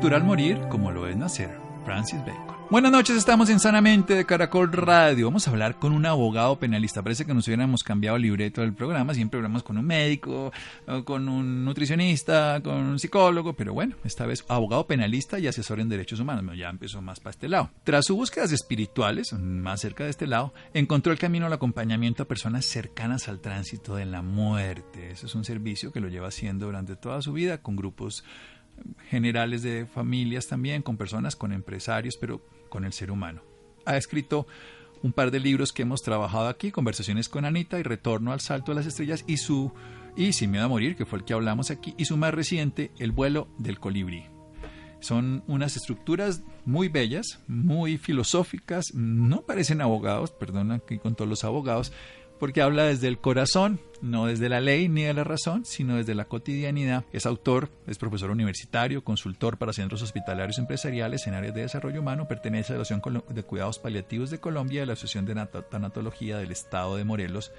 Natural morir como lo es nacer. Francis Bacon. Buenas noches, estamos en Sanamente de Caracol Radio. Vamos a hablar con un abogado penalista. Parece que nos hubiéramos cambiado el libreto del programa. Siempre hablamos con un médico, con un nutricionista, con un psicólogo, pero bueno, esta vez abogado penalista y asesor en derechos humanos. Ya empezó más para este lado. Tras sus búsquedas espirituales, más cerca de este lado, encontró el camino al acompañamiento a personas cercanas al tránsito de la muerte. Eso es un servicio que lo lleva haciendo durante toda su vida con grupos generales de familias también, con personas, con empresarios, pero con el ser humano. Ha escrito un par de libros que hemos trabajado aquí, Conversaciones con Anita y Retorno al Salto de las Estrellas y su y Sin Miedo a Morir, que fue el que hablamos aquí, y su más reciente, El vuelo del colibrí. Son unas estructuras muy bellas, muy filosóficas, no parecen abogados, perdona aquí con todos los abogados, porque habla desde el corazón, no desde la ley ni de la razón, sino desde la cotidianidad. Es autor, es profesor universitario, consultor para centros hospitalarios empresariales en áreas de desarrollo humano, pertenece a la Asociación de Cuidados Paliativos de Colombia y a la Asociación de Tanatología del Estado de Morelos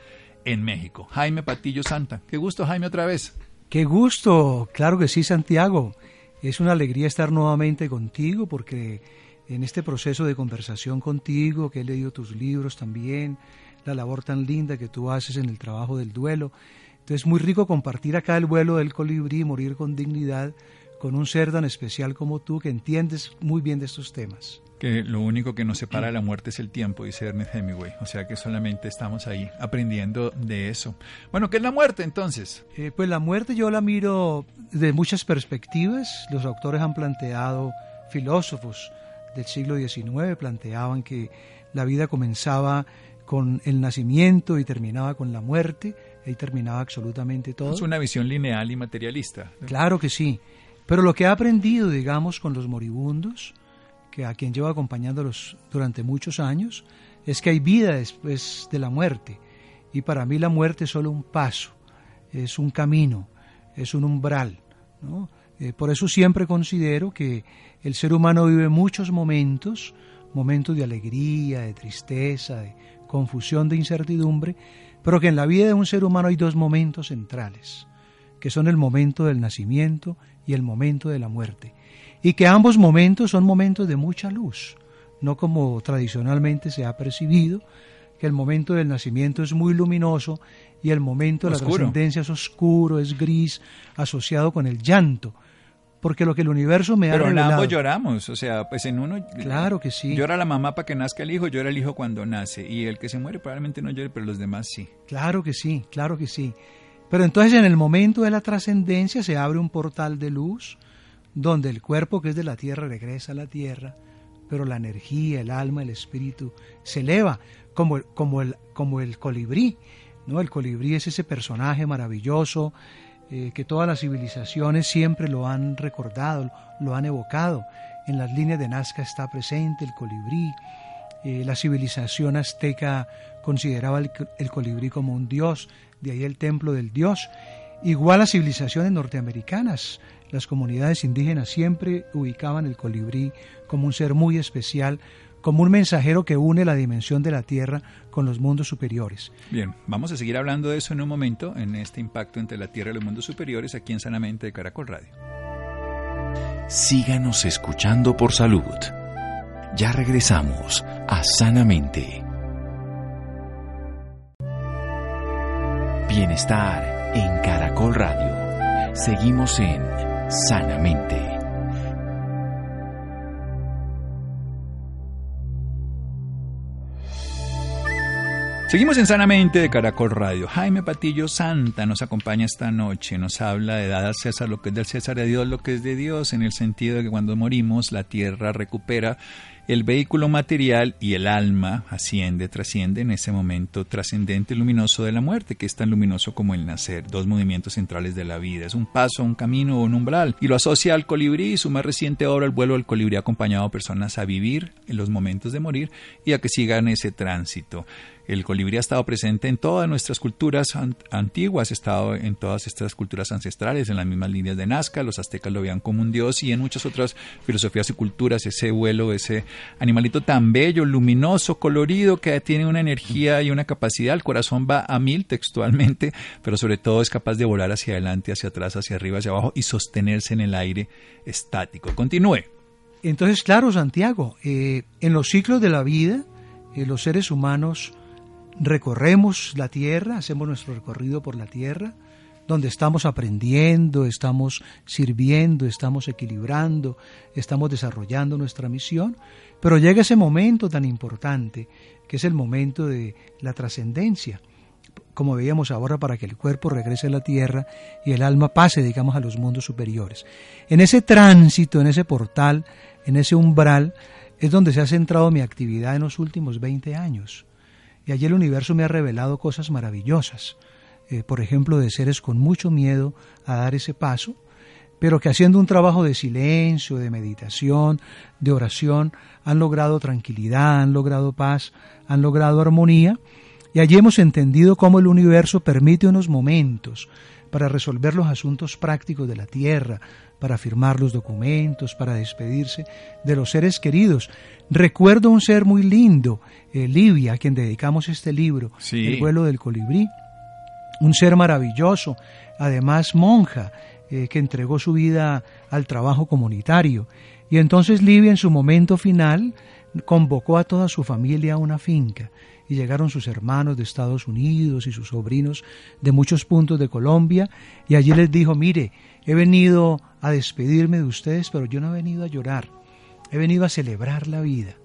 en México. Jaime Patillo Santa. Qué gusto, Jaime, otra vez. Qué gusto, claro que sí, Santiago. Es una alegría estar nuevamente contigo porque en este proceso de conversación contigo, que he leído tus libros también, la labor tan linda que tú haces en el trabajo del duelo. Entonces es muy rico compartir acá el vuelo del colibrí, morir con dignidad, con un ser tan especial como tú que entiendes muy bien de estos temas. Que lo único que nos separa de la muerte es el tiempo, dice Ernest Hemingway. O sea que solamente estamos ahí aprendiendo de eso. Bueno, ¿qué es la muerte entonces? Eh, pues la muerte yo la miro de muchas perspectivas. Los autores han planteado, filósofos del siglo XIX planteaban que la vida comenzaba con el nacimiento y terminaba con la muerte, ahí terminaba absolutamente todo. Es una visión lineal y materialista. Claro que sí, pero lo que he aprendido, digamos, con los moribundos, que a quien llevo acompañándolos durante muchos años, es que hay vida después de la muerte, y para mí la muerte es solo un paso, es un camino, es un umbral. Eh, por eso siempre considero que el ser humano vive muchos momentos, momentos de alegría, de tristeza, de confusión, de incertidumbre, pero que en la vida de un ser humano hay dos momentos centrales, que son el momento del nacimiento y el momento de la muerte, y que ambos momentos son momentos de mucha luz, no como tradicionalmente se ha percibido, que el momento del nacimiento es muy luminoso y el momento de la trascendencia es oscuro, es gris, asociado con el llanto porque lo que el universo me Pero ha revelado... Pero ambos lloramos, o sea, pues en uno... Claro que sí. Llora la mamá para que nazca el hijo, llora el hijo cuando nace, y el que se muere probablemente no llore, pero los demás sí. Claro que sí, claro que sí. Pero entonces en el momento de la trascendencia se abre un portal de luz, donde el cuerpo que es de la tierra regresa a la tierra, pero la energía, el alma, el espíritu se eleva, como, como, el, como el colibrí. ¿no? El colibrí es ese personaje maravilloso eh, que todas las civilizaciones siempre lo han recordado, lo han evocado. En las líneas de Nazca está presente el colibrí. Eh, la civilización azteca consideraba el, el, colibrí como un dios, de ahí el templo del dios. Igual las civilizaciones norteamericanas, las comunidades indígenas siempre ubicaban el colibrí como un ser muy especial, como un mensajero que une la dimensión de la Tierra con los mundos superiores. Bien, vamos a seguir hablando de eso en un momento, en este impacto entre la Tierra y los mundos superiores, aquí en Sanamente de Caracol Radio. Síganos escuchando por salud. Ya regresamos a Sanamente. Bienestar en Caracol Radio. Seguimos en Sanamente. Seguimos en Sanamente de Caracol Radio. Jaime Patillo Santa nos acompaña esta noche, nos habla de dar al César lo que es del César a Dios lo que es de Dios, en el sentido de que cuando morimos la tierra recupera el vehículo material y el alma asciende, trasciende en ese momento trascendente luminoso de la muerte, que es tan luminoso como el nacer, dos movimientos centrales de la vida. Es un paso, un camino o un umbral. Y lo asocia al colibrí, su más reciente obra, el vuelo del colibrí, ha acompañado a personas a vivir en los momentos de morir y a que sigan ese tránsito. El colibrí ha estado presente en todas nuestras culturas antiguas, ha estado en todas estas culturas ancestrales, en las mismas líneas de Nazca, los aztecas lo veían como un dios y en muchas otras filosofías y culturas ese vuelo, ese animalito tan bello, luminoso, colorido, que tiene una energía y una capacidad, el corazón va a mil textualmente, pero sobre todo es capaz de volar hacia adelante, hacia atrás, hacia arriba, hacia abajo y sostenerse en el aire estático. Continúe. Entonces, claro, Santiago, eh, en los ciclos de la vida, eh, los seres humanos recorremos la tierra, hacemos nuestro recorrido por la tierra, donde estamos aprendiendo, estamos sirviendo, estamos equilibrando, estamos desarrollando nuestra misión, pero llega ese momento tan importante, que es el momento de la trascendencia, como veíamos ahora, para que el cuerpo regrese a la tierra y el alma pase, digamos, a los mundos superiores. En ese tránsito, en ese portal, en ese umbral, es donde se ha centrado mi actividad en los últimos 20 años. Allí el universo me ha revelado cosas maravillosas, eh, por ejemplo, de seres con mucho miedo a dar ese paso, pero que haciendo un trabajo de silencio, de meditación, de oración, han logrado tranquilidad, han logrado paz, han logrado armonía, y allí hemos entendido cómo el universo permite unos momentos para resolver los asuntos prácticos de la tierra, para firmar los documentos, para despedirse de los seres queridos. Recuerdo un ser muy lindo, eh, Livia, a quien dedicamos este libro, El vuelo del colibrí, un ser maravilloso, además monja, eh, que entregó su vida al trabajo comunitario. Y entonces Livia en su momento final convocó a toda su familia a una finca y llegaron sus hermanos de Estados Unidos y sus sobrinos de muchos puntos de Colombia y allí les dijo, mire, he venido a despedirme de ustedes, pero yo no he venido a llorar, he venido a celebrar la vida,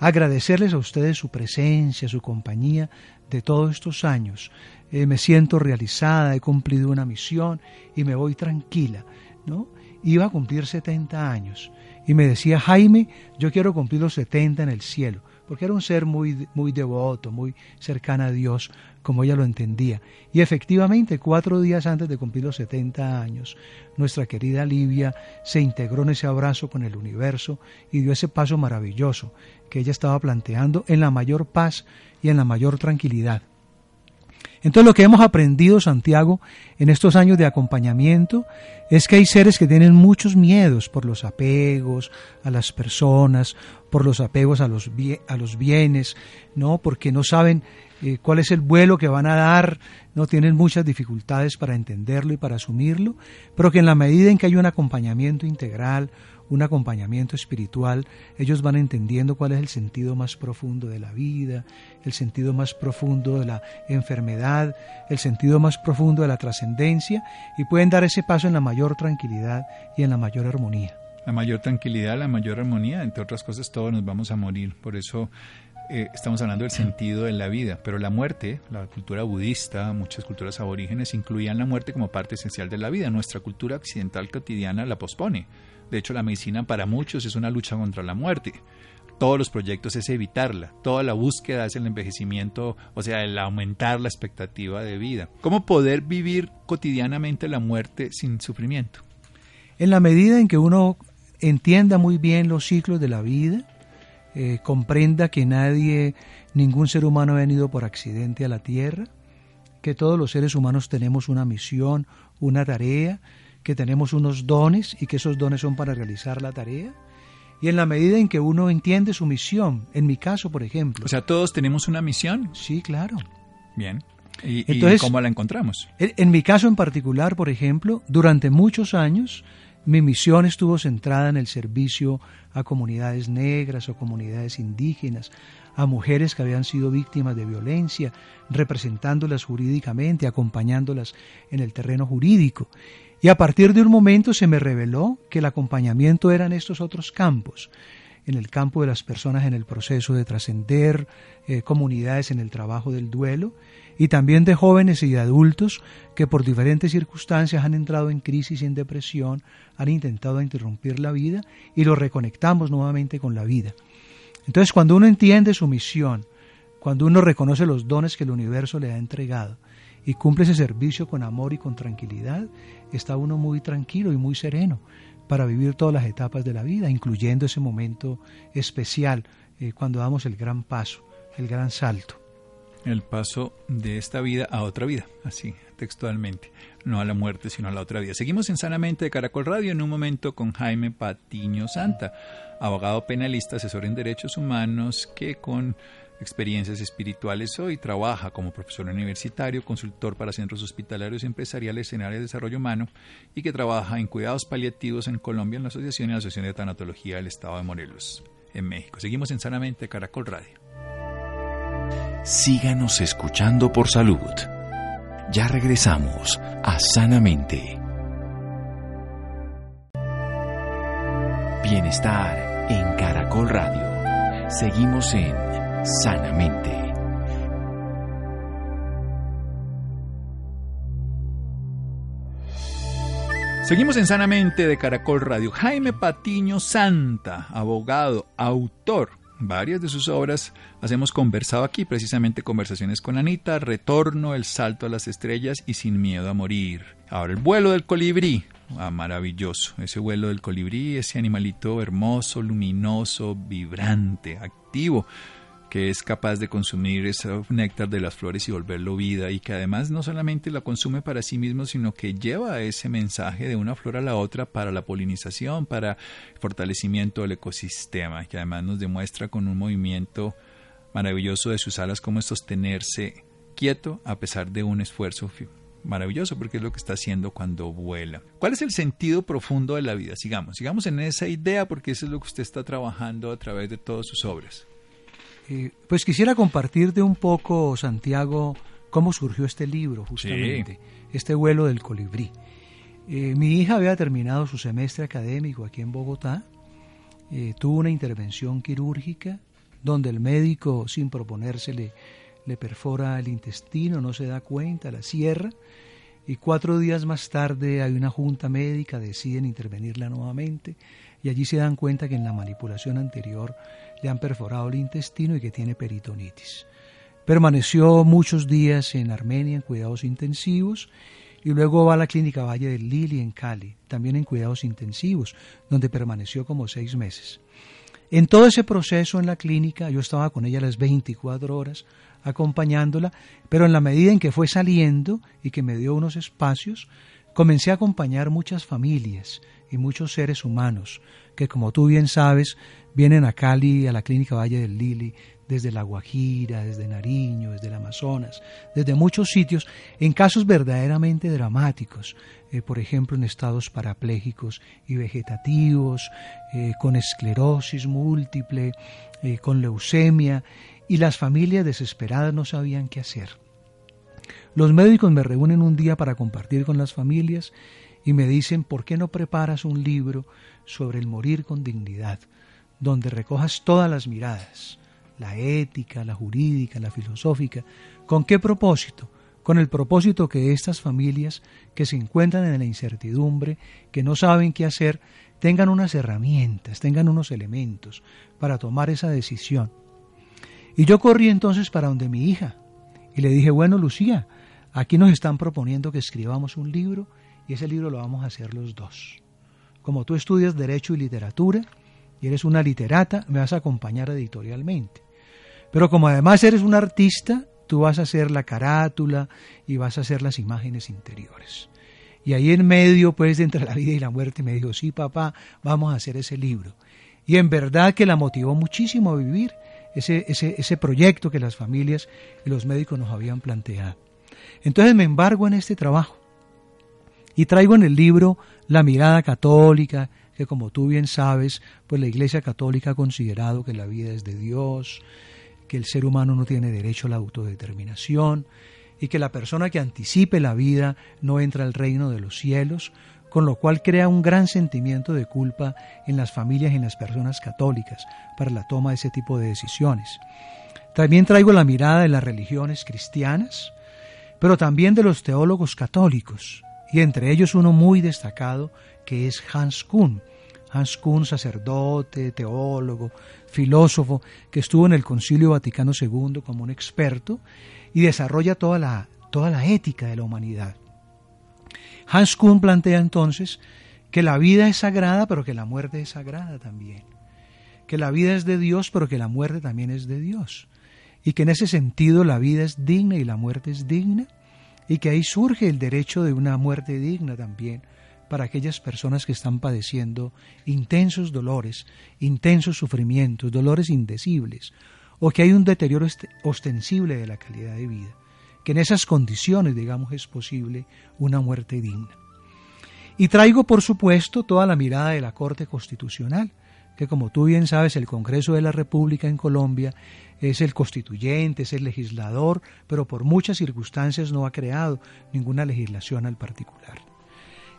agradecerles a ustedes su presencia, su compañía de todos estos años. Eh, me siento realizada, he cumplido una misión y me voy tranquila, ¿no? Iba a cumplir 70 años y me decía, Jaime, yo quiero cumplir los 70 en el cielo porque era un ser muy, muy devoto, muy cercana a Dios, como ella lo entendía. Y efectivamente, cuatro días antes de cumplir los 70 años, nuestra querida Livia se integró en ese abrazo con el universo y dio ese paso maravilloso que ella estaba planteando en la mayor paz y en la mayor tranquilidad. Entonces lo que hemos aprendido, Santiago, en estos años de acompañamiento, es que hay seres que tienen muchos miedos por los apegos a las personas, por los apegos a los, a los bienes, ¿no? porque no saben eh, cuál es el vuelo que van a dar, no tienen muchas dificultades para entenderlo y para asumirlo, pero que en la medida en que hay un acompañamiento integral, un acompañamiento espiritual, ellos van entendiendo cuál es el sentido más profundo de la vida, el sentido más profundo de la enfermedad, el sentido más profundo de la trascendencia y pueden dar ese paso en la mayor tranquilidad y en la mayor armonía. La mayor tranquilidad, la mayor armonía, entre otras cosas, todos nos vamos a morir. Por eso eh, estamos hablando del sentido de la vida, pero la muerte, la cultura budista, muchas culturas aborígenes incluían la muerte como parte esencial de la vida. Nuestra cultura occidental cotidiana la pospone. De hecho, la medicina para muchos es una lucha contra la muerte. Todos los proyectos es evitarla. Toda la búsqueda es el envejecimiento, o sea, el aumentar la expectativa de vida. ¿Cómo poder vivir cotidianamente la muerte sin sufrimiento? En la medida en que uno entienda muy bien los ciclos de la vida, eh, comprenda que nadie, ningún ser humano ha venido por accidente a la tierra, que todos los seres humanos tenemos una misión, una tarea, que tenemos unos dones y que esos dones son para realizar la tarea. Y en la medida en que uno entiende su misión, en mi caso, por ejemplo. O sea, todos tenemos una misión. Sí, claro. Bien. ¿Y, Entonces, cómo la encontramos? En, en mi caso en particular, por ejemplo, durante muchos años, mi misión estuvo centrada en el servicio a comunidades negras o comunidades indígenas, a mujeres que habían sido víctimas de violencia, representándolas jurídicamente, acompañándolas en el terreno jurídico. Y a partir de un momento se me reveló que el acompañamiento era en estos otros campos, en el campo de las personas en el proceso de trascender, eh, comunidades en el trabajo del duelo, y también de jóvenes y de adultos que por diferentes circunstancias han entrado en crisis y en depresión, han intentado interrumpir la vida y lo reconectamos nuevamente con la vida. Entonces cuando uno entiende su misión, cuando uno reconoce los dones que el universo le ha entregado y cumple ese servicio con amor y con tranquilidad, está uno muy tranquilo y muy sereno para vivir todas las etapas de la vida, incluyendo ese momento especial eh, cuando damos el gran paso, el gran salto. El paso de esta vida a otra vida, así textualmente, no a la muerte, sino a la otra vida. Seguimos en Sanamente de Caracol Radio en un momento con Jaime Patiño Santa, abogado penalista, asesor en derechos humanos, que con experiencias espirituales hoy trabaja como profesor universitario, consultor para centros hospitalarios empresariales en área de desarrollo humano y que trabaja en cuidados paliativos en Colombia en la Asociación y la Asociación de Tanatología del Estado de Morelos, en México. Seguimos en Sanamente Caracol Radio. Síganos escuchando por salud. Ya regresamos a Sanamente. Bienestar en Caracol Radio. Seguimos en Sanamente. Seguimos en Sanamente de Caracol Radio. Jaime Patiño Santa, abogado, autor. Varias de sus obras las hemos conversado aquí, precisamente conversaciones con Anita, Retorno, El Salto a las Estrellas y Sin Miedo a Morir. Ahora, el vuelo del colibrí. Ah, maravilloso. Ese vuelo del colibrí, ese animalito hermoso, luminoso, vibrante, activo que es capaz de consumir ese néctar de las flores y volverlo vida y que además no solamente la consume para sí mismo, sino que lleva ese mensaje de una flor a la otra para la polinización, para el fortalecimiento del ecosistema, que además nos demuestra con un movimiento maravilloso de sus alas cómo es sostenerse quieto a pesar de un esfuerzo maravilloso porque es lo que está haciendo cuando vuela. ¿Cuál es el sentido profundo de la vida? Sigamos, sigamos en esa idea porque eso es lo que usted está trabajando a través de todas sus obras. Eh, pues quisiera compartirte un poco, Santiago, cómo surgió este libro, justamente, este vuelo del colibrí. Eh, mi hija había terminado su semestre académico aquí en Bogotá, eh, tuvo una intervención quirúrgica donde el médico, sin proponérsele, le perfora el intestino, no se da cuenta, la cierra, y cuatro días más tarde hay una junta médica, deciden intervenirla nuevamente, y allí se dan cuenta que en la manipulación anterior le han perforado el intestino y que tiene peritonitis. Permaneció muchos días en Armenia en cuidados intensivos y luego va a la clínica Valle del Lili en Cali, también en cuidados intensivos, donde permaneció como seis meses. En todo ese proceso en la clínica, yo estaba con ella las 24 horas acompañándola, pero en la medida en que fue saliendo y que me dio unos espacios, comencé a acompañar muchas familias y muchos seres humanos que, como tú bien sabes, vienen a Cali, a la Clínica Valle del Lili, desde La Guajira, desde Nariño, desde el Amazonas, desde muchos sitios, en casos verdaderamente dramáticos, eh, por ejemplo en estados parapléjicos y vegetativos, eh, con esclerosis múltiple, eh, con leucemia, y las familias desesperadas no sabían qué hacer. Los médicos me reúnen un día para compartir con las familias y me dicen, ¿por qué no preparas un libro sobre el morir con dignidad? donde recojas todas las miradas, la ética, la jurídica, la filosófica. ¿Con qué propósito? Con el propósito que estas familias que se encuentran en la incertidumbre, que no saben qué hacer, tengan unas herramientas, tengan unos elementos para tomar esa decisión. Y yo corrí entonces para donde mi hija y le dije, bueno, Lucía, aquí nos están proponiendo que escribamos un libro y ese libro lo vamos a hacer los dos. Como tú estudias Derecho y Literatura, y eres una literata, me vas a acompañar editorialmente. Pero como además eres un artista, tú vas a hacer la carátula y vas a hacer las imágenes interiores. Y ahí en medio, pues, entre la vida y la muerte, me dijo, sí, papá, vamos a hacer ese libro. Y en verdad que la motivó muchísimo a vivir ese, ese, ese proyecto que las familias y los médicos nos habían planteado. Entonces me embargo en este trabajo y traigo en el libro la mirada católica, que como tú bien sabes, pues la Iglesia Católica ha considerado que la vida es de Dios, que el ser humano no tiene derecho a la autodeterminación y que la persona que anticipe la vida no entra al reino de los cielos, con lo cual crea un gran sentimiento de culpa en las familias y en las personas católicas para la toma de ese tipo de decisiones. También traigo la mirada de las religiones cristianas, pero también de los teólogos católicos, y entre ellos uno muy destacado que es Hans Kuhn, Hans Kuhn, sacerdote, teólogo, filósofo, que estuvo en el Concilio Vaticano II como un experto y desarrolla toda la, toda la ética de la humanidad. Hans Kuhn plantea entonces que la vida es sagrada, pero que la muerte es sagrada también. Que la vida es de Dios, pero que la muerte también es de Dios. Y que en ese sentido la vida es digna y la muerte es digna. Y que ahí surge el derecho de una muerte digna también para aquellas personas que están padeciendo intensos dolores, intensos sufrimientos, dolores indecibles, o que hay un deterioro ostensible de la calidad de vida. Que en esas condiciones, digamos, es posible una muerte digna. Y traigo, por supuesto, toda la mirada de la Corte Constitucional, que como tú bien sabes, el Congreso de la República en Colombia es el constituyente, es el legislador, pero por muchas circunstancias no ha creado ninguna legislación al particular.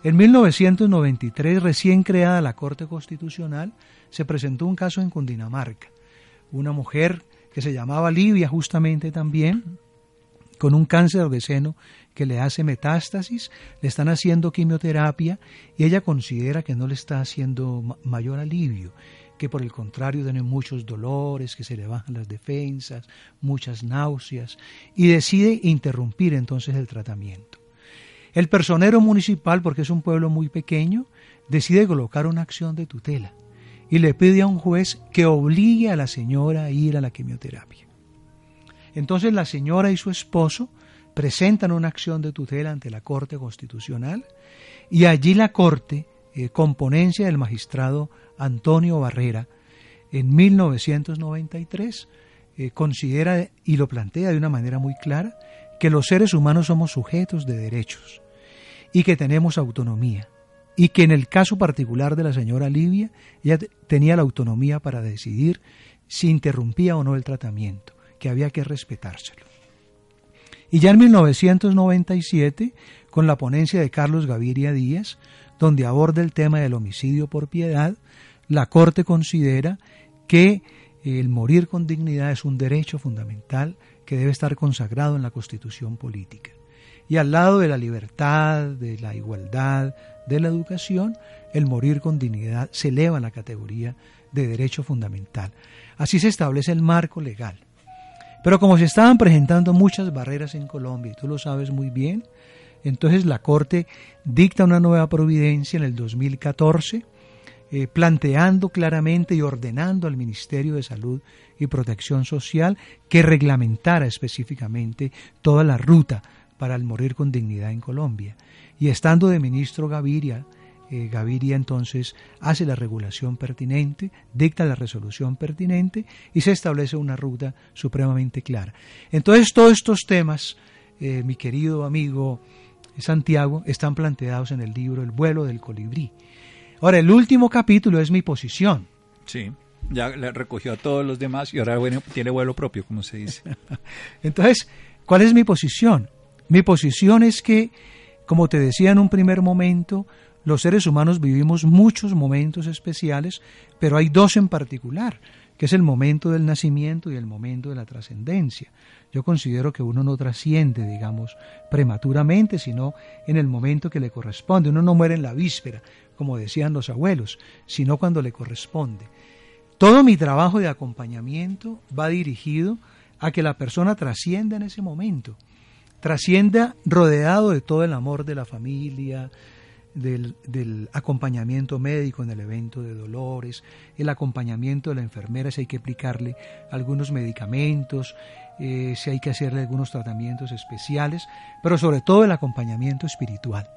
En 1993, recién creada la Corte Constitucional, se presentó un caso en Cundinamarca. Una mujer que se llamaba Livia justamente también, con un cáncer de seno que le hace metástasis, le están haciendo quimioterapia y ella considera que no le está haciendo mayor alivio, que por el contrario tiene muchos dolores, que se le bajan las defensas, muchas náuseas y decide interrumpir entonces el tratamiento. El personero municipal, porque es un pueblo muy pequeño, decide colocar una acción de tutela y le pide a un juez que obligue a la señora a ir a la quimioterapia. Entonces la señora y su esposo presentan una acción de tutela ante la Corte Constitucional y allí la Corte, eh, con ponencia del magistrado Antonio Barrera, en 1993, eh, considera y lo plantea de una manera muy clara que los seres humanos somos sujetos de derechos y que tenemos autonomía y que en el caso particular de la señora Livia, ella tenía la autonomía para decidir si interrumpía o no el tratamiento, que había que respetárselo. Y ya en 1997, con la ponencia de Carlos Gaviria Díaz, donde aborda el tema del homicidio por piedad, la Corte considera que el morir con dignidad es un derecho fundamental que debe estar consagrado en la Constitución política. Y al lado de la libertad, de la igualdad, de la educación, el morir con dignidad se eleva a la categoría de derecho fundamental. Así se establece el marco legal. Pero como se estaban presentando muchas barreras en Colombia, y tú lo sabes muy bien, entonces la Corte dicta una nueva providencia en el 2014, eh, planteando claramente y ordenando al Ministerio de Salud y Protección Social que reglamentara específicamente toda la ruta para el morir con dignidad en Colombia. Y estando de ministro Gaviria, eh, Gaviria entonces hace la regulación pertinente, dicta la resolución pertinente y se establece una ruta supremamente clara. Entonces todos estos temas, eh, mi querido amigo Santiago, están planteados en el libro El vuelo del colibrí. Ahora, el último capítulo es mi posición. Sí, ya le recogió a todos los demás y ahora bueno, tiene vuelo propio, como se dice. Entonces, ¿cuál es mi posición? Mi posición es que, como te decía en un primer momento, los seres humanos vivimos muchos momentos especiales, pero hay dos en particular, que es el momento del nacimiento y el momento de la trascendencia. Yo considero que uno no trasciende, digamos, prematuramente, sino en el momento que le corresponde. Uno no muere en la víspera, como decían los abuelos, sino cuando le corresponde. Todo mi trabajo de acompañamiento va dirigido a que la persona trascienda en ese momento, trascienda rodeado de todo el amor de la familia, del, acompañamiento médico en el evento de dolores, el acompañamiento de la enfermera si hay que aplicarle algunos medicamentos, eh, si hay que hacerle algunos tratamientos especiales, pero sobre todo el acompañamiento espiritual.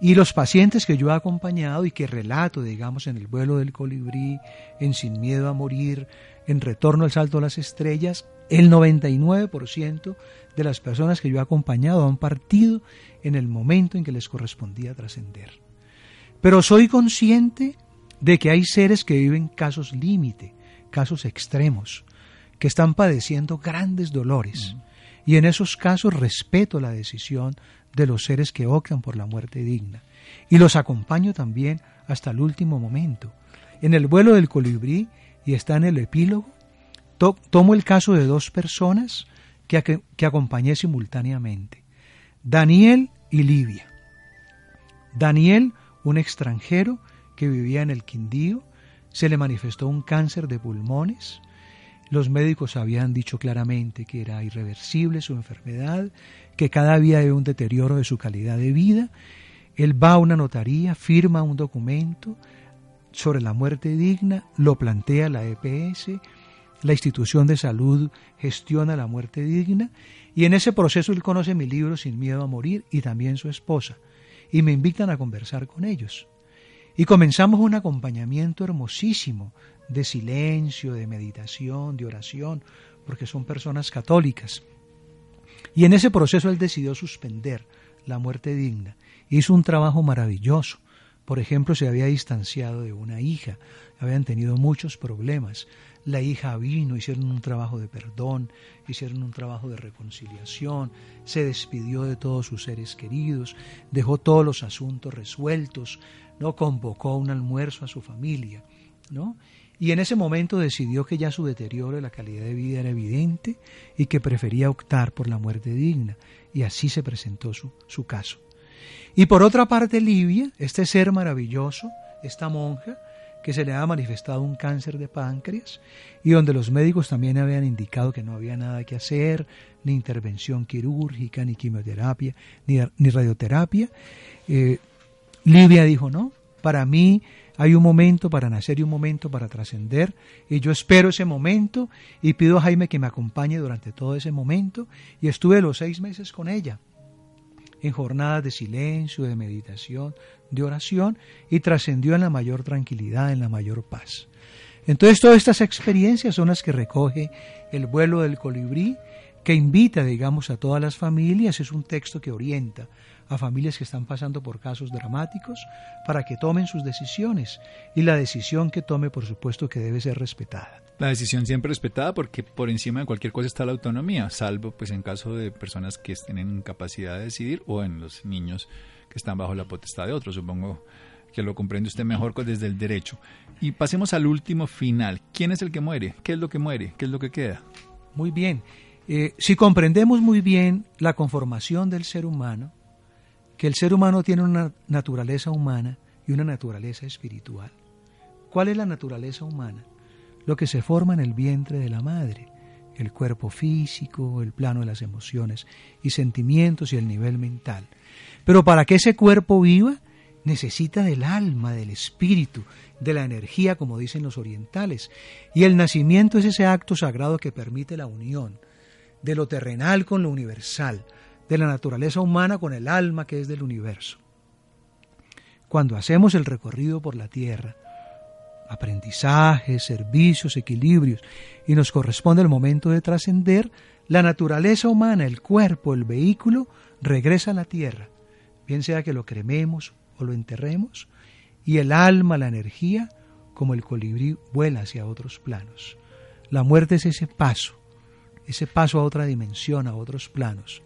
Y los pacientes que yo he acompañado y que relato, digamos, en el vuelo del colibrí, en Sin Miedo a Morir, en Retorno al Salto a las Estrellas, el 99% de las personas que yo he acompañado han partido en el momento en que les correspondía trascender. Pero soy consciente de que hay seres que viven casos límite, casos extremos, que están padeciendo grandes dolores. Mm. Y en esos casos respeto la decisión de los seres que optan por la muerte digna. Y los acompaño también hasta el último momento. En el vuelo del colibrí, y está en el epílogo, tomo el caso de dos personas que, acompañé simultáneamente. Daniel y Livia. Daniel, un extranjero que vivía en el Quindío, se le manifestó un cáncer de pulmones. Los médicos habían dicho claramente que era irreversible su enfermedad, que cada día había un deterioro de su calidad de vida. Él va a una notaría, firma un documento sobre la muerte digna, lo plantea la EPS, la institución de salud gestiona la muerte digna y en ese proceso él conoce mi libro Sin miedo a morir y también su esposa y me invitan a conversar con ellos. Y comenzamos un acompañamiento hermosísimo de silencio, de meditación, de oración, porque son personas católicas. Y en ese proceso él decidió suspender la muerte digna. Hizo un trabajo maravilloso. Por ejemplo, se había distanciado de una hija, habían tenido muchos problemas. La hija vino, hicieron un trabajo de perdón, hicieron un trabajo de reconciliación, se despidió de todos sus seres queridos, dejó todos los asuntos resueltos, no convocó un almuerzo a su familia, ¿no? Y en ese momento decidió que ya su deterioro de la calidad de vida era evidente y que prefería optar por la muerte digna. Y así se presentó su, su caso. Y por otra parte, Livia, este ser maravilloso, esta monja, que se le ha manifestado un cáncer de páncreas y donde los médicos también habían indicado que no había nada que hacer, ni intervención quirúrgica, ni quimioterapia, ni, radioterapia. Eh, Livia dijo, no, para mí hay un momento para nacer y un momento para trascender y yo espero ese momento y pido a Jaime que me acompañe durante todo ese momento y estuve los seis meses con ella en jornadas de silencio, de meditación, de oración y trascendió en la mayor tranquilidad, en la mayor paz. Entonces todas estas experiencias son las que recoge el vuelo del colibrí, que invita, digamos, a todas las familias, es un texto que orienta a familias que están pasando por casos dramáticos para que tomen sus decisiones y la decisión que tome, por supuesto, que debe ser respetada. La decisión siempre respetada porque por encima de cualquier cosa está la autonomía, salvo pues en caso de personas que tienen incapacidad de decidir o en los niños que están bajo la potestad de otros, supongo que lo comprende usted mejor desde el derecho. Y pasemos al último final. ¿Quién es el que muere? ¿Qué es lo que muere? ¿Qué es lo que queda? Muy bien. Eh, si comprendemos muy bien la conformación del ser humano, que el ser humano tiene una naturaleza humana y una naturaleza espiritual. ¿Cuál es la naturaleza humana? Lo que se forma en el vientre de la madre, el cuerpo físico, el plano de las emociones y sentimientos y el nivel mental. Pero para que ese cuerpo viva, necesita del alma, del espíritu, de la energía, como dicen los orientales. Y el nacimiento es ese acto sagrado que permite la unión de lo terrenal con lo universal, de la naturaleza humana con el alma que es del universo. Cuando hacemos el recorrido por la tierra, aprendizajes, servicios, equilibrios, y nos corresponde el momento de trascender, la naturaleza humana, el cuerpo, el vehículo, regresa a la tierra, bien sea que lo crememos o lo enterremos, y el alma, la energía, como el colibrí, vuela hacia otros planos. La muerte es ese paso, ese paso a otra dimensión, a otros planos,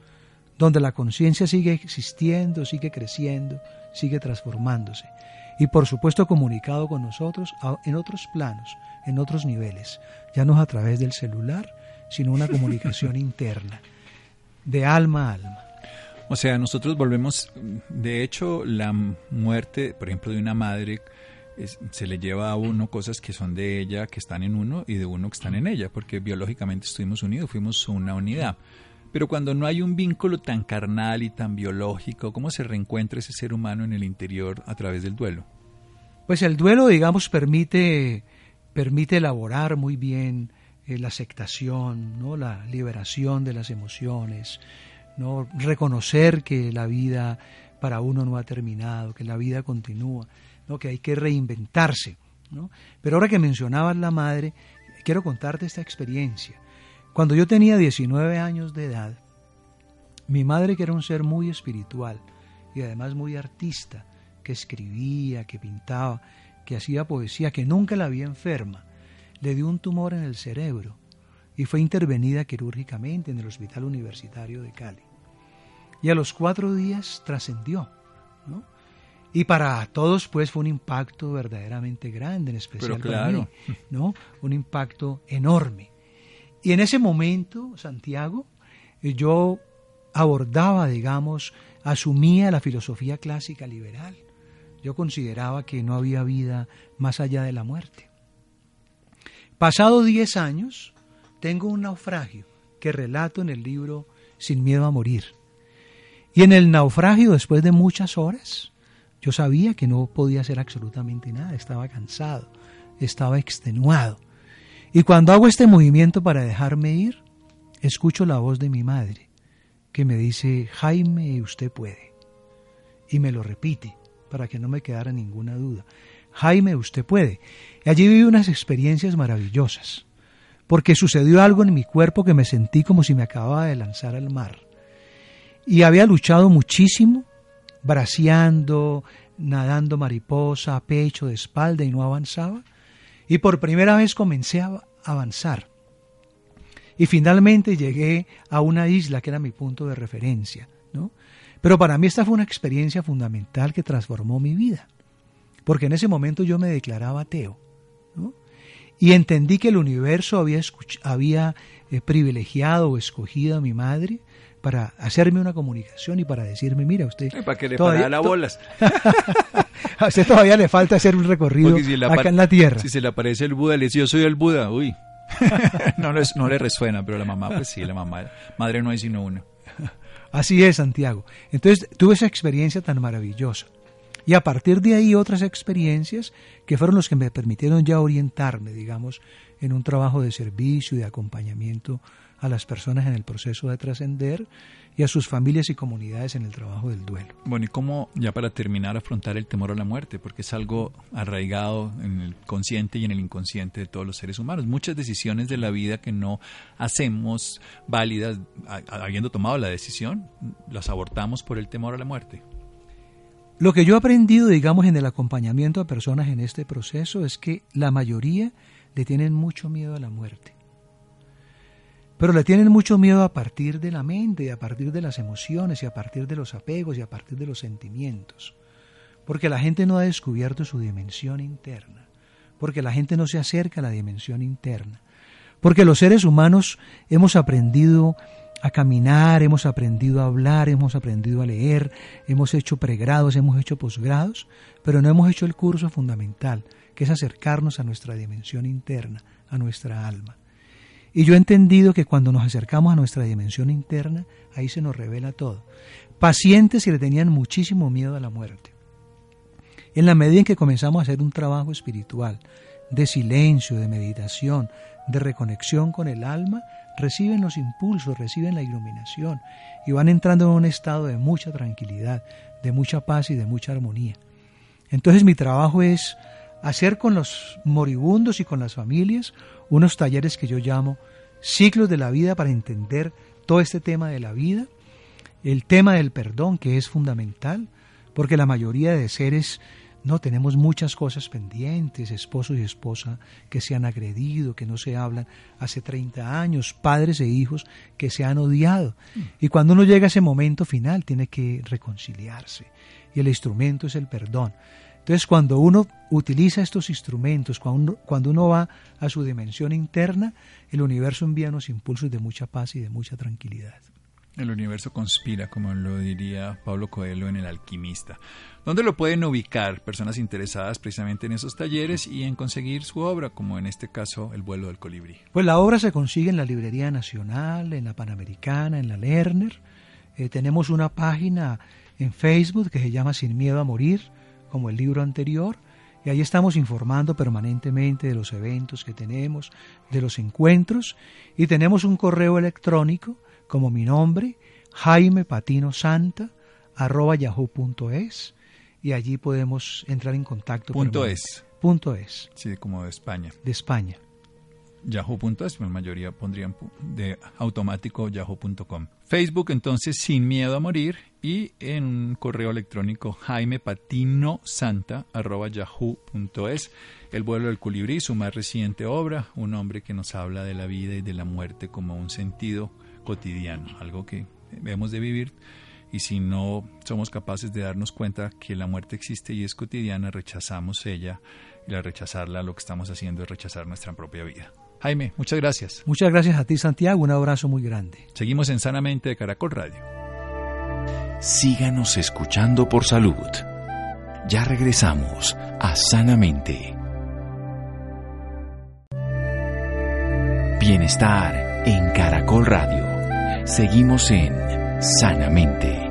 donde la conciencia sigue existiendo, sigue creciendo, sigue transformándose y por supuesto comunicado con nosotros en otros planos, en otros niveles, ya no es a través del celular, sino una comunicación interna, de alma a alma. O sea, nosotros volvemos, de hecho, la muerte, por ejemplo, de una madre, se le lleva a uno cosas que son de ella, que están en uno, y de uno que están en ella, porque biológicamente estuvimos unidos, fuimos una unidad. Pero cuando no hay un vínculo tan carnal y tan biológico, ¿cómo se reencuentra ese ser humano en el interior a través del duelo? Pues el duelo, digamos, permite, permite elaborar muy bien eh, la aceptación, ¿no? la liberación de las emociones, ¿no? reconocer que la vida para uno no ha terminado, que la vida continúa, ¿no? que hay que reinventarse. ¿no? Pero ahora que mencionabas la madre, quiero contarte esta experiencia. Cuando yo tenía 19 años de edad, mi madre, que era un ser muy espiritual y además muy artista, que escribía, que pintaba, que hacía poesía, que nunca la vi enferma, le dio un tumor en el cerebro y fue intervenida quirúrgicamente en el Hospital Universitario de Cali. Y a los cuatro días trascendió, ¿no? Y para todos, pues, fue un impacto verdaderamente grande, en especial para mí, ¿no? Un impacto enorme. Y en ese momento, Santiago, eh, yo abordaba, digamos, asumía la filosofía clásica liberal. Yo consideraba que no había vida más allá de la muerte. Pasado 10 años, tengo un naufragio que relato en el libro Sin miedo a morir. Y en el naufragio, después de muchas horas, yo sabía que no podía hacer absolutamente nada, estaba cansado, estaba extenuado. Y cuando hago este movimiento para dejarme ir, escucho la voz de mi madre, que me dice, Jaime, usted puede. Y me lo repite, para que no me quedara ninguna duda. Jaime, usted puede. Y allí viví unas experiencias maravillosas, porque sucedió algo en mi cuerpo que me sentí como si me acababa de lanzar al mar. Y había luchado muchísimo, braceando, nadando mariposa, pecho, de espalda y no avanzaba. Y por primera vez comencé a avanzar. Y finalmente llegué a una isla que era mi punto de referencia. ¿no? Pero para mí esta fue una experiencia fundamental que transformó mi vida, porque en ese momento yo me declaraba ateo. Y entendí que el universo había, había eh, privilegiado o escogido a mi madre para hacerme una comunicación y para decirme, mira, usted... Para que le todavía, las bolas. a usted todavía le falta hacer un recorrido acá en la tierra. Si se le aparece el Buda, le dice, yo soy el Buda, uy. no, no le resuena, pero la mamá, pues sí, la mamá, madre no hay sino una. Así es, Santiago. Entonces tuve esa experiencia tan maravillosa. Y a partir de ahí otras experiencias que fueron los que me permitieron ya orientarme, digamos, en un trabajo de servicio y de acompañamiento a las personas en el proceso de trascender y a sus familias y comunidades en el trabajo del duelo. Bueno, y cómo, ya para terminar, afrontar el temor a la muerte, porque es algo arraigado en el consciente y en el inconsciente de todos los seres humanos. Muchas decisiones de la vida que no hacemos válidas, habiendo tomado la decisión, las abortamos por el temor a la muerte. Lo que yo he aprendido, digamos, en el acompañamiento a personas en este proceso es que la mayoría le tienen mucho miedo a la muerte. Pero le tienen mucho miedo a partir de la mente, a partir de las emociones y a partir de los apegos y a partir de los sentimientos. Porque la gente no ha descubierto su dimensión interna. Porque la gente no se acerca a la dimensión interna. Porque los seres humanos hemos aprendido a caminar, hemos aprendido a hablar, hemos aprendido a leer, hemos hecho pregrados, hemos hecho posgrados, pero no hemos hecho el curso fundamental, que es acercarnos a nuestra dimensión interna, a nuestra alma. Y yo he entendido que cuando nos acercamos a nuestra dimensión interna, ahí se nos revela todo. Pacientes que le tenían muchísimo miedo a la muerte. En la medida en que comenzamos a hacer un trabajo espiritual, de silencio, de meditación, de reconexión con el alma, reciben los impulsos, reciben la iluminación y van entrando en un estado de mucha tranquilidad, de mucha paz y de mucha armonía. Entonces mi trabajo es hacer con los moribundos y con las familias unos talleres que yo llamo ciclos de la vida para entender todo este tema de la vida, el tema del perdón que es fundamental, porque la mayoría de seres no tenemos muchas cosas pendientes, esposo y esposa que se han agredido, que no se hablan hace 30 años, padres e hijos que se han odiado. Y cuando uno llega a ese momento final tiene que reconciliarse y el instrumento es el perdón. Entonces, cuando uno utiliza estos instrumentos, cuando uno, va a su dimensión interna, el universo envía unos impulsos de mucha paz y de mucha tranquilidad. El universo conspira, como lo diría Pablo Coelho en El Alquimista. ¿Dónde lo pueden ubicar personas interesadas precisamente en esos talleres y en conseguir su obra, como en este caso El vuelo del colibrí? Pues la obra se consigue en la Librería Nacional, en la Panamericana, en la Lerner. Eh, tenemos una página en Facebook que se llama Sin Miedo a Morir como el libro anterior, y ahí estamos informando permanentemente de los eventos que tenemos, de los encuentros, y tenemos un correo electrónico como mi nombre, Jaime Patino Santa, arroba yahoo.es, y allí podemos entrar en contacto. Punto es. Punto es. Sí, como de España. De España. Yahoo.es, la mayoría pondrían de automático yahoo.com. Facebook entonces sin miedo a morir y en un correo electrónico jaime patino santa yahoo.es El vuelo del colibrí, su más reciente obra, un hombre que nos habla de la vida y de la muerte como un sentido cotidiano, algo que debemos de vivir y si no somos capaces de darnos cuenta que la muerte existe y es cotidiana, rechazamos ella y al rechazarla lo que estamos haciendo es rechazar nuestra propia vida. Jaime, muchas gracias. Muchas gracias a ti, Santiago. Un abrazo muy grande. Seguimos en Sanamente de Caracol Radio. Síganos escuchando por salud. Ya regresamos a Sanamente. Bienestar en Caracol Radio. Seguimos en Sanamente.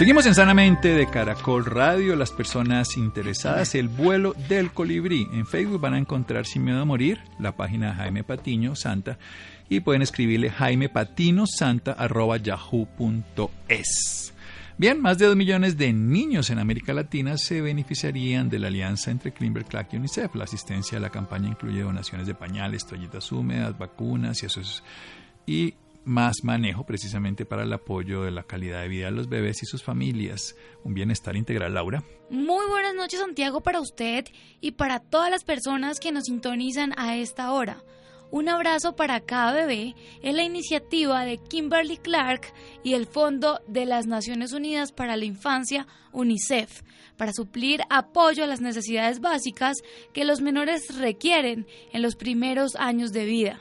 Seguimos en Sanamente de Caracol Radio. Las personas interesadas, el vuelo del colibrí. En Facebook van a encontrar Sin Miedo a Morir, la página Jaime Patiño Santa, y pueden escribirle jaimepatinosanta.yahoo.es. Bien, más de 2 millones de niños en América Latina se beneficiarían de la alianza entre Klimber Clark y UNICEF. La asistencia a la campaña incluye donaciones de pañales, toallitas húmedas, vacunas y y más manejo precisamente para el apoyo de la calidad de vida de los bebés y sus familias. Un bienestar integral, Laura. Muy buenas noches, Santiago, para usted y para todas las personas que nos sintonizan a esta hora. Un abrazo para cada bebé es la iniciativa de Kimberly Clark y el Fondo de las Naciones Unidas para la Infancia, UNICEF, para suplir apoyo a las necesidades básicas que los menores requieren en los primeros años de vida.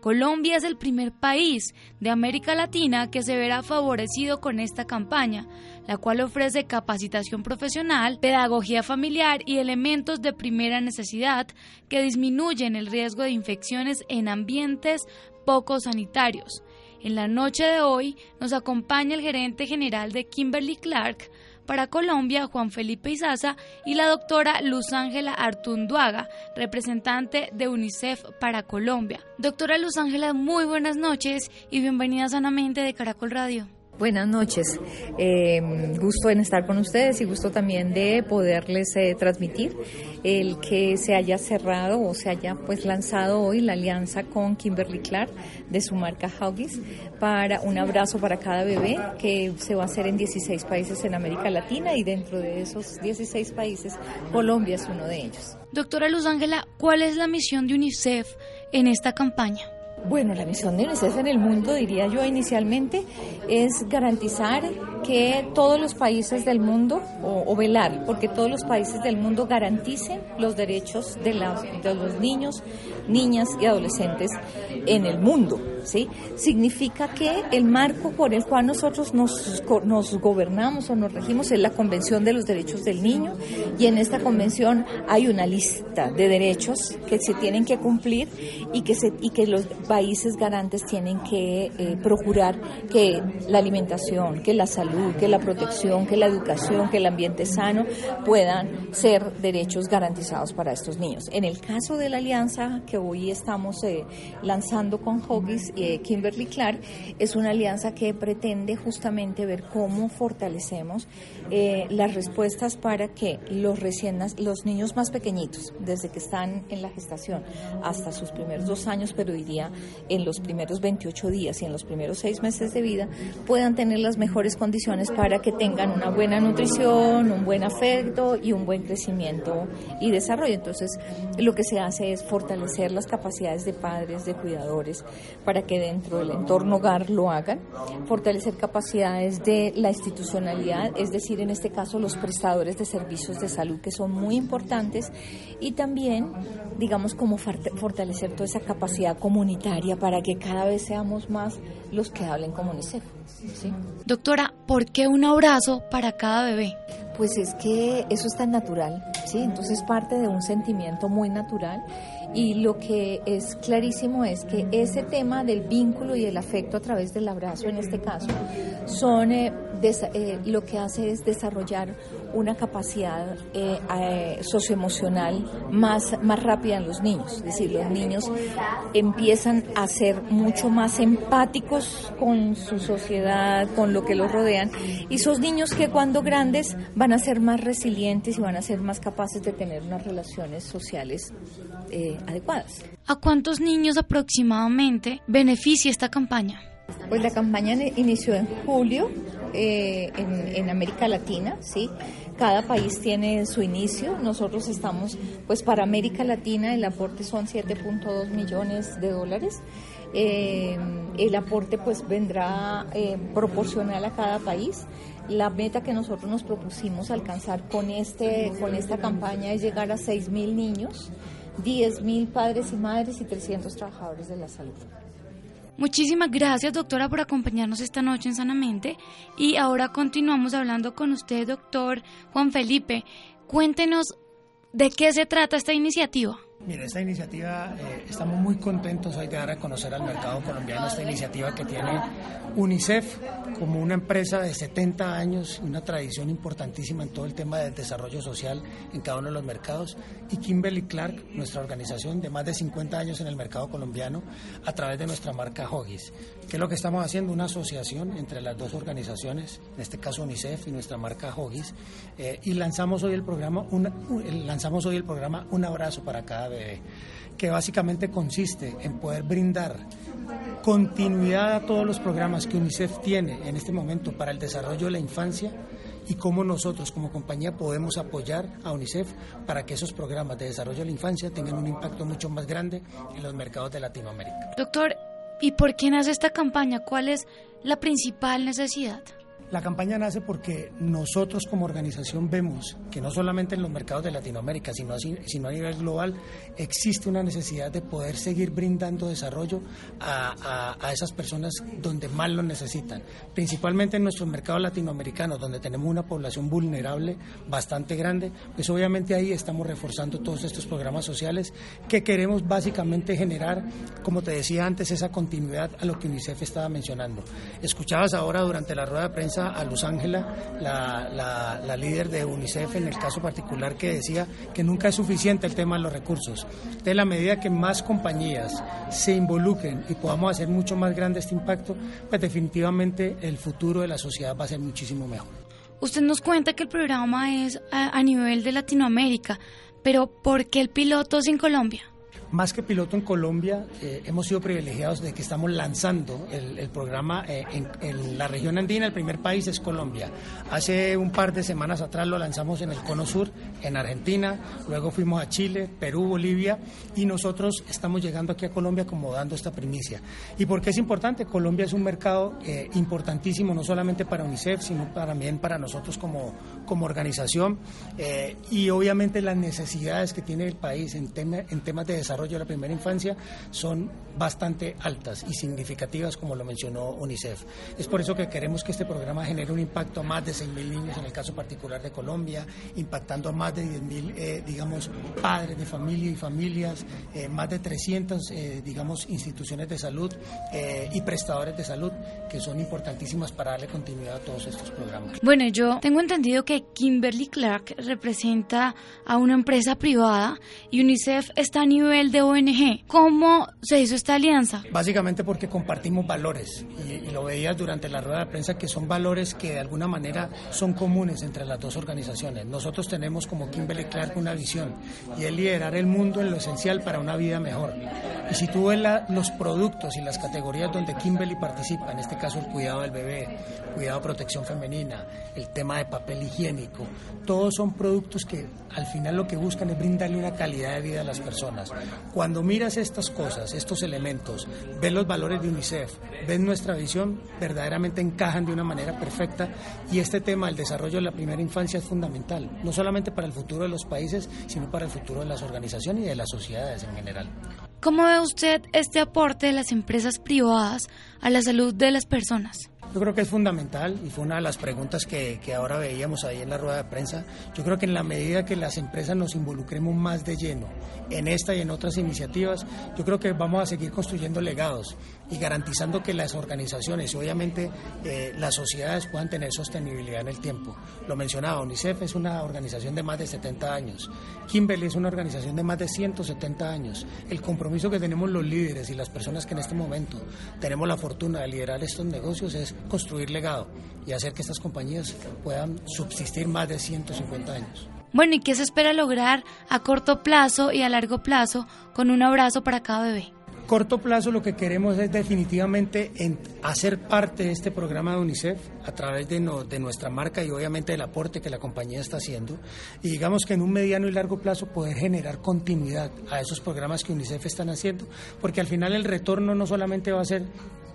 Colombia es el primer país de América Latina que se verá favorecido con esta campaña, la cual ofrece capacitación profesional, pedagogía familiar y elementos de primera necesidad que disminuyen el riesgo de infecciones en ambientes poco sanitarios. En la noche de hoy nos acompaña el gerente general de Kimberly Clark, para Colombia, Juan Felipe Izaza, y la doctora Luz Ángela Artunduaga, representante de UNICEF para Colombia. Doctora Luz Ángela, muy buenas noches y bienvenida sanamente de Caracol Radio. Buenas noches. Eh, gusto en estar con ustedes y gusto también de poderles eh, transmitir el que se haya cerrado o se haya pues lanzado hoy la alianza con Kimberly Clark de su marca Huggies para un abrazo para cada bebé que se va a hacer en 16 países en América Latina y dentro de esos 16 países Colombia es uno de ellos. Doctora Luz Ángela, ¿cuál es la misión de UNICEF en esta campaña? Bueno, la misión de UNICEF en el mundo, diría yo inicialmente, es garantizar que todos los países del mundo, o, velar porque todos los países del mundo garanticen los derechos de, de los niños, niñas y adolescentes en el mundo. ¿Sí? Significa que el marco por el cual nosotros nos, nos gobernamos o nos regimos es la Convención de los Derechos del Niño y en esta convención hay una lista de derechos que se tienen que cumplir y que, se, y que los países garantes tienen que eh, procurar que la alimentación, que la salud, que la protección, que la educación, que el ambiente sano puedan ser derechos garantizados para estos niños. En el caso de la alianza que hoy estamos eh, lanzando con Hoggies, eh, Kimberly Clark es una alianza que pretende justamente ver cómo fortalecemos eh, las respuestas para que los recién los niños más pequeñitos, desde que están en la gestación hasta sus primeros dos años, pero diría en los primeros 28 días y en los primeros seis meses de vida, puedan tener las mejores condiciones para que tengan una buena nutrición, un buen afecto y un buen crecimiento y desarrollo. Entonces, lo que se hace es fortalecer las capacidades de padres, de cuidadores, para que dentro del entorno hogar lo hagan, fortalecer capacidades de la institucionalidad, es decir, en este caso los prestadores de servicios de salud que son muy importantes y también, digamos, como fortalecer toda esa capacidad comunitaria para que cada vez seamos más los que hablen como UNICEF. Doctora, ¿por qué un abrazo para cada bebé? Pues es que eso es tan natural, ¿sí? Entonces parte de un sentimiento muy natural y lo que es clarísimo es que ese tema del vínculo y el afecto a través del abrazo, en este caso, son eh, eh, lo que hace es desarrollar una capacidad eh, socioemocional más, más rápida en los niños. Es decir, los niños empiezan a ser mucho más empáticos con su sociedad, con lo que los rodean, y son niños que cuando grandes van a ser más resilientes y van a ser más capaces de tener unas relaciones sociales adecuadas. ¿A cuántos niños aproximadamente beneficia esta campaña? Pues la campaña inició en julio eh, en, América Latina, ¿sí? Cada país tiene su inicio. Nosotros estamos, pues para América Latina el aporte son 7.2 millones de dólares. Eh, el aporte pues vendrá eh, proporcional a cada país. La meta que nosotros nos propusimos alcanzar con, este, con esta campaña es llegar a 6.000 niños, 10.000 padres y madres y 300 trabajadores de la salud. Muchísimas gracias, doctora, por acompañarnos esta noche en Sanamente. Y ahora continuamos hablando con usted, doctor Juan Felipe. Cuéntenos de qué se trata esta iniciativa. Mire, esta iniciativa, eh, estamos muy contentos hoy de dar a conocer al mercado colombiano esta iniciativa que tiene UNICEF como una empresa de 70 años una tradición importantísima en todo el tema del desarrollo social en cada uno de los mercados, y Kimberly Clark, nuestra organización de más de 50 años en el mercado colombiano, a través de nuestra marca Hoggies. ¿Qué es lo que estamos haciendo? Una asociación entre las dos organizaciones, en este caso UNICEF y nuestra marca Hoggies, eh, y lanzamos hoy el programa, lanzamos hoy el programa Un Abrazo para cada que básicamente consiste en poder brindar continuidad a todos los programas que UNICEF tiene en este momento para el desarrollo de la infancia y cómo nosotros como compañía podemos apoyar a UNICEF para que esos programas de desarrollo de la infancia tengan un impacto mucho más grande en los mercados de Latinoamérica. Doctor, ¿y por qué nace esta campaña? ¿Cuál es la principal necesidad? La campaña nace porque nosotros como organización vemos que no solamente en los mercados de Latinoamérica, sino, a nivel global, existe una necesidad de poder seguir brindando desarrollo a, esas personas donde más lo necesitan. Principalmente en nuestros mercados latinoamericanos, donde tenemos una población vulnerable bastante grande, pues obviamente ahí estamos reforzando todos estos programas sociales que queremos básicamente generar, como te decía antes, esa continuidad a lo que UNICEF estaba mencionando. Escuchabas ahora durante la rueda de prensa a Luz Ángela, la, líder de UNICEF en el caso particular, que decía que nunca es suficiente el tema de los recursos. De la medida que más compañías se involucren y podamos hacer mucho más grande este impacto, pues definitivamente el futuro de la sociedad va a ser muchísimo mejor. Usted nos cuenta que el programa es a, nivel de Latinoamérica, pero ¿por qué el piloto es en Colombia? Más que piloto en Colombia, eh, hemos sido privilegiados de que estamos lanzando el, programa eh, en, la región andina. El primer país es Colombia. Hace un par de semanas atrás lo lanzamos en el Cono Sur, en Argentina. Luego fuimos a Chile, Perú, Bolivia. Y nosotros estamos llegando aquí a Colombia como dando esta primicia. ¿Y por qué es importante? Colombia es un mercado eh, importantísimo, no solamente para UNICEF, sino también para nosotros como, como organización. y obviamente las necesidades que tiene el país en, en temas de desarrollo de la primera infancia son bastante altas y significativas, como lo mencionó UNICEF. Es por eso que queremos que este programa genere un impacto a más de 6.000 niños, en el caso particular de Colombia, impactando a más de 10.000, eh, digamos, padres de familia y familias, eh, más de 300, eh, digamos, instituciones de salud y prestadores de salud, que son importantísimas para darle continuidad a todos estos programas. Bueno, yo tengo entendido que Kimberly Clark representa a una empresa privada y UNICEF está a nivel de ONG. ¿Cómo se hizo esta alianza? Básicamente porque compartimos valores y, lo veías durante la rueda de prensa que son valores que de alguna manera son comunes entre las dos organizaciones. Nosotros tenemos como Kimberly Clark una visión y es liderar el mundo en lo esencial para una vida mejor. Y si tú ves los productos y las categorías donde Kimberly participa, en este caso el cuidado del bebé, cuidado protección femenina, el tema de papel higiénico, todos son productos que al final lo que buscan es brindarle una calidad de vida a las personas. Cuando miras estas cosas, estos elementos, ves los valores de UNICEF, ves nuestra visión, verdaderamente encajan de una manera perfecta y este tema, el desarrollo de la primera infancia es fundamental, no solamente para el futuro de los países, sino para el futuro de las organizaciones y de las sociedades en general. ¿Cómo ve usted este aporte de las empresas privadas a la salud de las personas? Yo creo que es fundamental y fue una de las preguntas que, que, ahora veíamos ahí en la rueda de prensa. Yo creo que en la medida que las empresas nos involucremos más de lleno en esta y en otras iniciativas, yo creo que vamos a seguir construyendo legados y garantizando que las organizaciones y obviamente eh, las sociedades puedan tener sostenibilidad en el tiempo. Lo mencionaba, UNICEF es una organización de más de 70 años, Kimberly es una organización de más de 170 años. El compromiso que tenemos los líderes y las personas que en este momento tenemos la fortuna de liderar estos negocios es construir legado y hacer que estas compañías puedan subsistir más de 150 años. Bueno, ¿y qué se espera lograr a corto plazo y a largo plazo con un abrazo para cada bebé? Corto plazo lo que queremos es definitivamente hacer parte de este programa de UNICEF a través de, de, nuestra marca y obviamente del aporte que la compañía está haciendo. Y digamos que en un mediano y largo plazo poder generar continuidad a esos programas que UNICEF están haciendo porque al final el retorno no solamente va a ser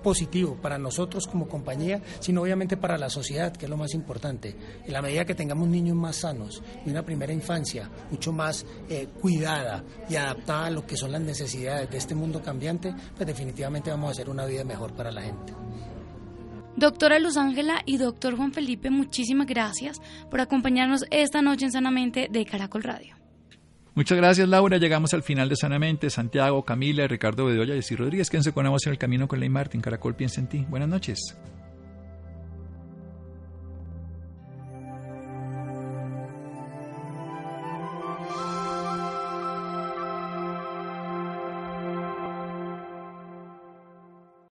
positivo para nosotros como compañía, sino obviamente para la sociedad, que es lo más importante. En la medida que tengamos niños más sanos y una primera infancia mucho más eh, cuidada y adaptada a lo que son las necesidades de este mundo cambiante, pues definitivamente vamos a hacer una vida mejor para la gente. Doctora Luz Ángela y doctor Juan Felipe, muchísimas gracias por acompañarnos esta noche en Sanamente de Caracol Radio. Muchas gracias, Laura. Llegamos al final de Sanamente. Santiago, Camila, Ricardo Bedoya y Rodríguez. Quédense con en el camino con Ley Martín. Caracol piensa en ti. Buenas noches.